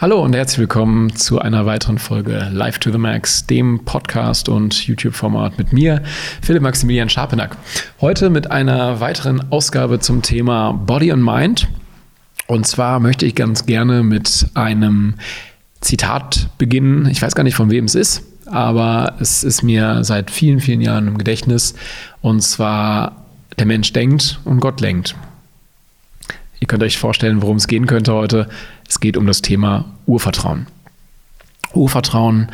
Hallo und herzlich willkommen zu einer weiteren Folge Live to the Max, dem Podcast und YouTube-Format mit mir, Philipp Maximilian Scharpenack. Heute mit einer weiteren Ausgabe zum Thema Body and Mind. Und zwar möchte ich ganz gerne mit einem Zitat beginnen. Ich weiß gar nicht, von wem es ist, aber es ist mir seit vielen, vielen Jahren im Gedächtnis. Und zwar, der Mensch denkt und Gott lenkt. Ihr könnt euch vorstellen, worum es gehen könnte heute. Es geht um das Thema Urvertrauen. Urvertrauen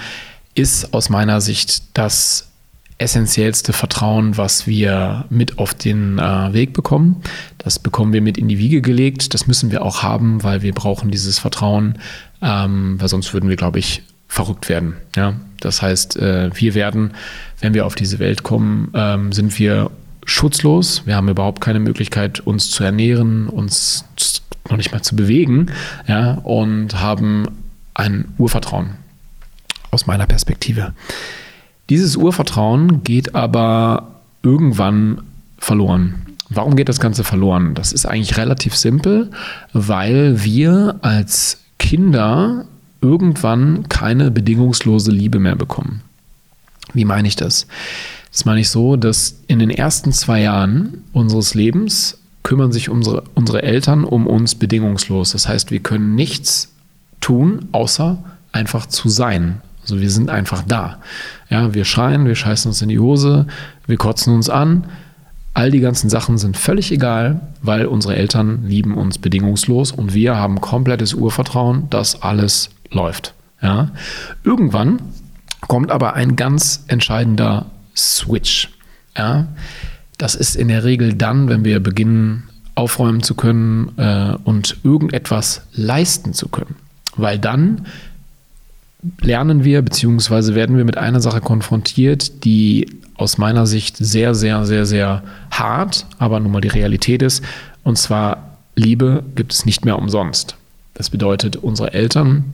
ist aus meiner Sicht das essentiellste Vertrauen, was wir mit auf den äh, Weg bekommen. Das bekommen wir mit in die Wiege gelegt. Das müssen wir auch haben, weil wir brauchen dieses Vertrauen, ähm, weil sonst würden wir, glaube ich, verrückt werden. Ja? Das heißt, äh, wir werden, wenn wir auf diese Welt kommen, ähm, sind wir schutzlos. Wir haben überhaupt keine Möglichkeit, uns zu ernähren, uns noch nicht mal zu bewegen, ja, und haben ein Urvertrauen aus meiner Perspektive. Dieses Urvertrauen geht aber irgendwann verloren. Warum geht das Ganze verloren? Das ist eigentlich relativ simpel, weil wir als Kinder irgendwann keine bedingungslose Liebe mehr bekommen. Wie meine ich das? Das meine ich so, dass in den ersten zwei Jahren unseres Lebens kümmern sich unsere, unsere Eltern um uns bedingungslos. Das heißt, wir können nichts tun, außer einfach zu sein. Also wir sind einfach da. Ja, wir schreien, wir scheißen uns in die Hose, wir kotzen uns an. All die ganzen Sachen sind völlig egal, weil unsere Eltern lieben uns bedingungslos und wir haben komplettes Urvertrauen, dass alles läuft. Ja. Irgendwann kommt aber ein ganz entscheidender Switch. Ja? Das ist in der Regel dann, wenn wir beginnen, aufräumen zu können äh, und irgendetwas leisten zu können. Weil dann lernen wir, beziehungsweise werden wir mit einer Sache konfrontiert, die aus meiner Sicht sehr, sehr, sehr, sehr hart, aber nun mal die Realität ist. Und zwar, Liebe gibt es nicht mehr umsonst. Das bedeutet, unsere Eltern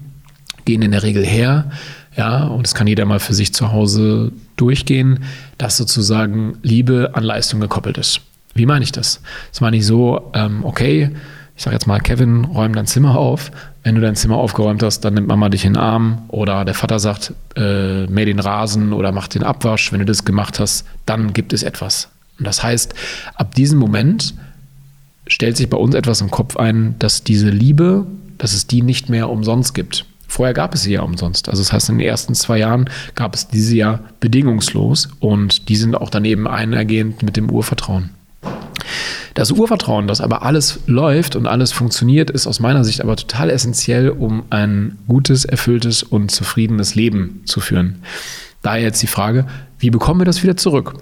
gehen in der Regel her, ja, und das kann jeder mal für sich zu Hause durchgehen, dass sozusagen Liebe an Leistung gekoppelt ist. Wie meine ich das? Das meine ich so, ähm, okay, ich sage jetzt mal, Kevin, räum dein Zimmer auf. Wenn du dein Zimmer aufgeräumt hast, dann nimmt Mama dich in den Arm oder der Vater sagt, äh, mäh den Rasen oder mach den Abwasch. Wenn du das gemacht hast, dann gibt es etwas. Und das heißt, ab diesem Moment stellt sich bei uns etwas im Kopf ein, dass diese Liebe, dass es die nicht mehr umsonst gibt. Vorher gab es sie ja umsonst. Also das heißt, in den ersten zwei Jahren gab es diese ja bedingungslos und die sind auch daneben einhergehend mit dem Urvertrauen. Das Urvertrauen, dass aber alles läuft und alles funktioniert, ist aus meiner Sicht aber total essentiell, um ein gutes, erfülltes und zufriedenes Leben zu führen. Daher jetzt die Frage, wie bekommen wir das wieder zurück?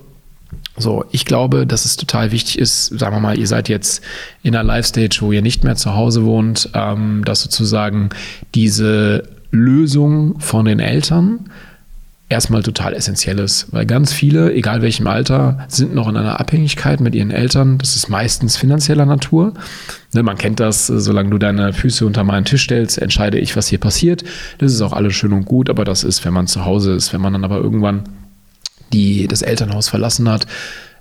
So, ich glaube, dass es total wichtig ist, sagen wir mal, ihr seid jetzt in einer Live-Stage, wo ihr nicht mehr zu Hause wohnt, ähm, dass sozusagen diese Lösung von den Eltern erstmal total essentiell ist, weil ganz viele, egal welchem Alter, sind noch in einer Abhängigkeit mit ihren Eltern. Das ist meistens finanzieller Natur. Ne, man kennt das, solange du deine Füße unter meinen Tisch stellst, entscheide ich, was hier passiert. Das ist auch alles schön und gut, aber das ist, wenn man zu Hause ist, wenn man dann aber irgendwann die das Elternhaus verlassen hat,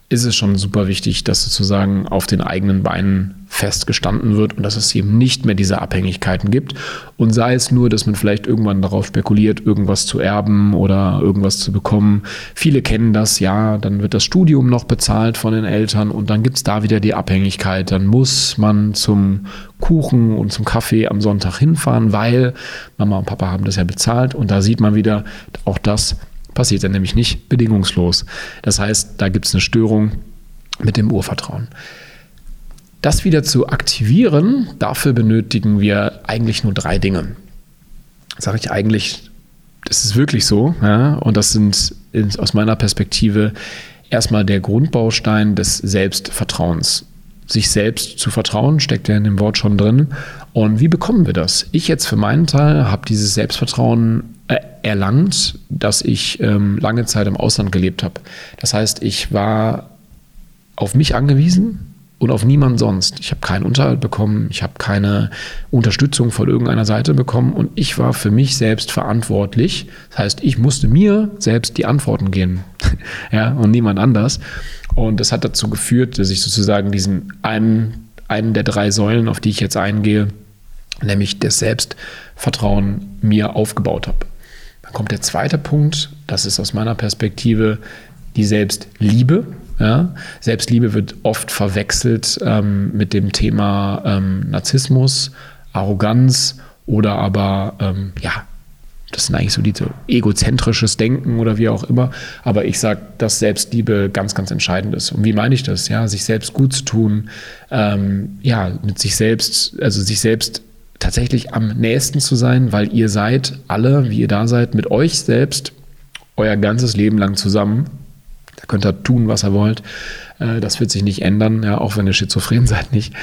ist es schon super wichtig, dass sozusagen auf den eigenen Beinen festgestanden wird und dass es eben nicht mehr diese Abhängigkeiten gibt. Und sei es nur, dass man vielleicht irgendwann darauf spekuliert, irgendwas zu erben oder irgendwas zu bekommen. Viele kennen das, ja, dann wird das Studium noch bezahlt von den Eltern und dann gibt es da wieder die Abhängigkeit. Dann muss man zum Kuchen und zum Kaffee am Sonntag hinfahren, weil Mama und Papa haben das ja bezahlt. Und da sieht man wieder, auch das passiert er nämlich nicht bedingungslos. Das heißt, da gibt es eine Störung mit dem Urvertrauen. Das wieder zu aktivieren, dafür benötigen wir eigentlich nur drei Dinge. Sage ich eigentlich, das ist wirklich so. Ja? Und das sind aus meiner Perspektive erstmal der Grundbaustein des Selbstvertrauens. Sich selbst zu vertrauen, steckt ja in dem Wort schon drin. Und wie bekommen wir das? Ich jetzt für meinen Teil habe dieses Selbstvertrauen äh, erlangt, dass ich ähm, lange Zeit im Ausland gelebt habe. Das heißt, ich war auf mich angewiesen und auf niemand sonst. Ich habe keinen Unterhalt bekommen, ich habe keine Unterstützung von irgendeiner Seite bekommen und ich war für mich selbst verantwortlich. Das heißt, ich musste mir selbst die Antworten geben ja, und niemand anders. Und das hat dazu geführt, dass ich sozusagen diesen einen, einen der drei Säulen, auf die ich jetzt eingehe, nämlich das Selbstvertrauen mir aufgebaut habe. Dann kommt der zweite Punkt, das ist aus meiner Perspektive die Selbstliebe. Ja? Selbstliebe wird oft verwechselt ähm, mit dem Thema ähm, Narzissmus, Arroganz oder aber ähm, ja, das sind eigentlich so diese egozentrisches Denken oder wie auch immer. Aber ich sage, dass Selbstliebe ganz, ganz entscheidend ist. Und wie meine ich das? Ja, sich selbst gut zu tun, ähm, ja, mit sich selbst, also sich selbst tatsächlich am nächsten zu sein, weil ihr seid alle, wie ihr da seid, mit euch selbst euer ganzes Leben lang zusammen. Da könnt ihr tun, was ihr wollt. Äh, das wird sich nicht ändern, ja, auch wenn ihr schizophren seid nicht.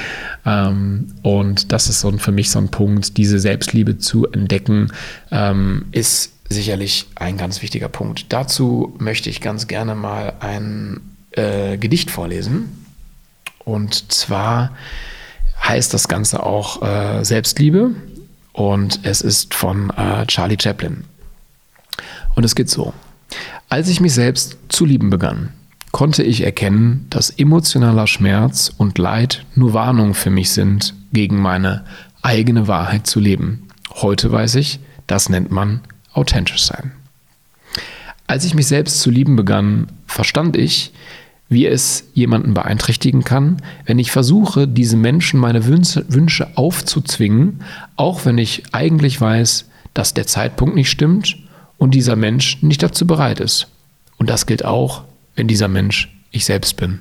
Ähm, und das ist so ein, für mich so ein Punkt, diese Selbstliebe zu entdecken, ähm, ist sicherlich ein ganz wichtiger Punkt. Dazu möchte ich ganz gerne mal ein äh, Gedicht vorlesen. Und zwar heißt das Ganze auch äh, Selbstliebe und es ist von äh, Charlie Chaplin. Und es geht so. Als ich mich selbst zu lieben begann, konnte ich erkennen, dass emotionaler Schmerz und Leid nur Warnung für mich sind, gegen meine eigene Wahrheit zu leben. Heute weiß ich, das nennt man authentisch sein. Als ich mich selbst zu lieben begann, verstand ich, wie es jemanden beeinträchtigen kann, wenn ich versuche, diesem Menschen meine Wünsche aufzuzwingen, auch wenn ich eigentlich weiß, dass der Zeitpunkt nicht stimmt und dieser Mensch nicht dazu bereit ist. Und das gilt auch wenn dieser Mensch ich selbst bin.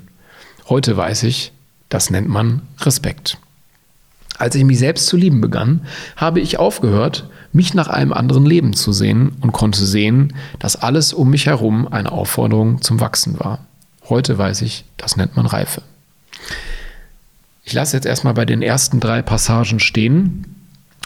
Heute weiß ich, das nennt man Respekt. Als ich mich selbst zu lieben begann, habe ich aufgehört, mich nach einem anderen Leben zu sehen und konnte sehen, dass alles um mich herum eine Aufforderung zum Wachsen war. Heute weiß ich, das nennt man Reife. Ich lasse jetzt erstmal bei den ersten drei Passagen stehen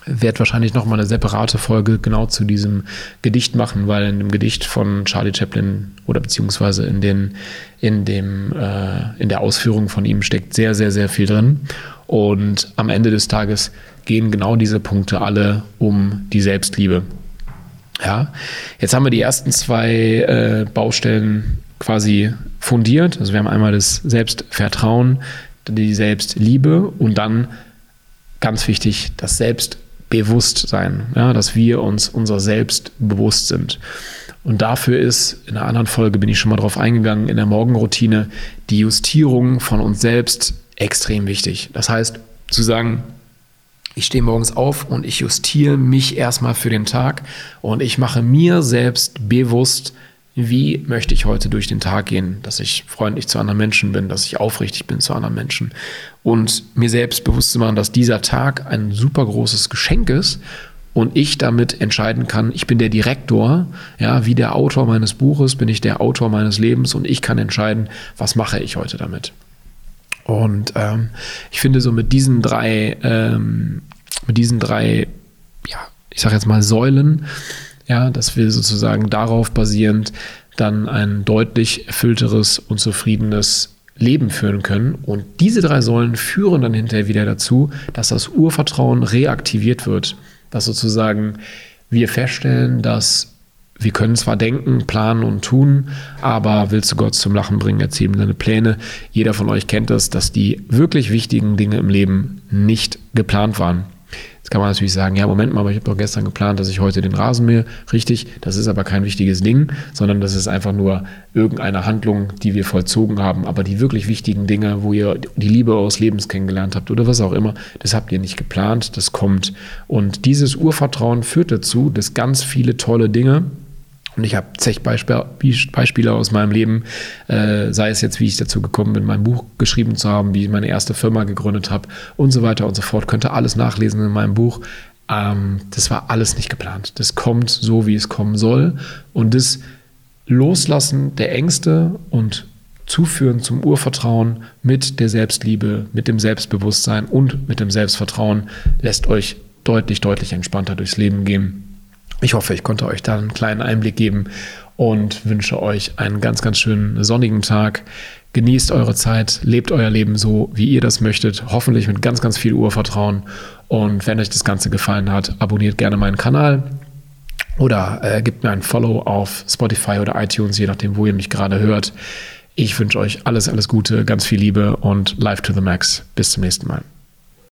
werde wahrscheinlich noch mal eine separate Folge genau zu diesem Gedicht machen, weil in dem Gedicht von Charlie Chaplin oder beziehungsweise in den in dem äh, in der Ausführung von ihm steckt sehr sehr sehr viel drin und am Ende des Tages gehen genau diese Punkte alle um die Selbstliebe. Ja, jetzt haben wir die ersten zwei äh, Baustellen quasi fundiert. Also wir haben einmal das Selbstvertrauen, die Selbstliebe und dann ganz wichtig das Selbst Bewusstsein, ja, dass wir uns unser Selbst bewusst sind. Und dafür ist, in einer anderen Folge bin ich schon mal drauf eingegangen, in der Morgenroutine die Justierung von uns selbst extrem wichtig. Das heißt, zu sagen, ich stehe morgens auf und ich justiere mich erstmal für den Tag und ich mache mir selbst bewusst, wie möchte ich heute durch den Tag gehen, dass ich freundlich zu anderen Menschen bin, dass ich aufrichtig bin zu anderen Menschen und mir selbst bewusst zu machen, dass dieser Tag ein super großes Geschenk ist und ich damit entscheiden kann, ich bin der Direktor, ja, wie der Autor meines Buches bin ich der Autor meines Lebens und ich kann entscheiden, was mache ich heute damit. Und ähm, ich finde so mit diesen drei, ähm, mit diesen drei, ja, ich sage jetzt mal Säulen, ja, dass wir sozusagen darauf basierend dann ein deutlich erfüllteres und zufriedenes Leben führen können. Und diese drei Säulen führen dann hinterher wieder dazu, dass das Urvertrauen reaktiviert wird. Dass sozusagen wir feststellen, dass wir können zwar denken, planen und tun, aber willst du Gott zum Lachen bringen, erzählen deine Pläne. Jeder von euch kennt das, dass die wirklich wichtigen Dinge im Leben nicht geplant waren. Jetzt kann man natürlich sagen, ja, Moment mal, aber ich habe doch gestern geplant, dass ich heute den Rasen mähe. Richtig, das ist aber kein wichtiges Ding, sondern das ist einfach nur irgendeine Handlung, die wir vollzogen haben. Aber die wirklich wichtigen Dinge, wo ihr die Liebe eures Lebens kennengelernt habt oder was auch immer, das habt ihr nicht geplant, das kommt. Und dieses Urvertrauen führt dazu, dass ganz viele tolle Dinge, und ich habe zig Beispiele aus meinem Leben, äh, sei es jetzt, wie ich dazu gekommen bin, mein Buch geschrieben zu haben, wie ich meine erste Firma gegründet habe und so weiter und so fort. Könnt ihr alles nachlesen in meinem Buch. Ähm, das war alles nicht geplant. Das kommt so, wie es kommen soll. Und das Loslassen der Ängste und Zuführen zum Urvertrauen mit der Selbstliebe, mit dem Selbstbewusstsein und mit dem Selbstvertrauen lässt euch deutlich, deutlich entspannter durchs Leben gehen. Ich hoffe, ich konnte euch da einen kleinen Einblick geben und wünsche euch einen ganz, ganz schönen sonnigen Tag. Genießt eure Zeit, lebt euer Leben so, wie ihr das möchtet, hoffentlich mit ganz, ganz viel Urvertrauen. Und wenn euch das Ganze gefallen hat, abonniert gerne meinen Kanal oder äh, gebt mir ein Follow auf Spotify oder iTunes, je nachdem, wo ihr mich gerade hört. Ich wünsche euch alles, alles Gute, ganz viel Liebe und Live to the Max. Bis zum nächsten Mal.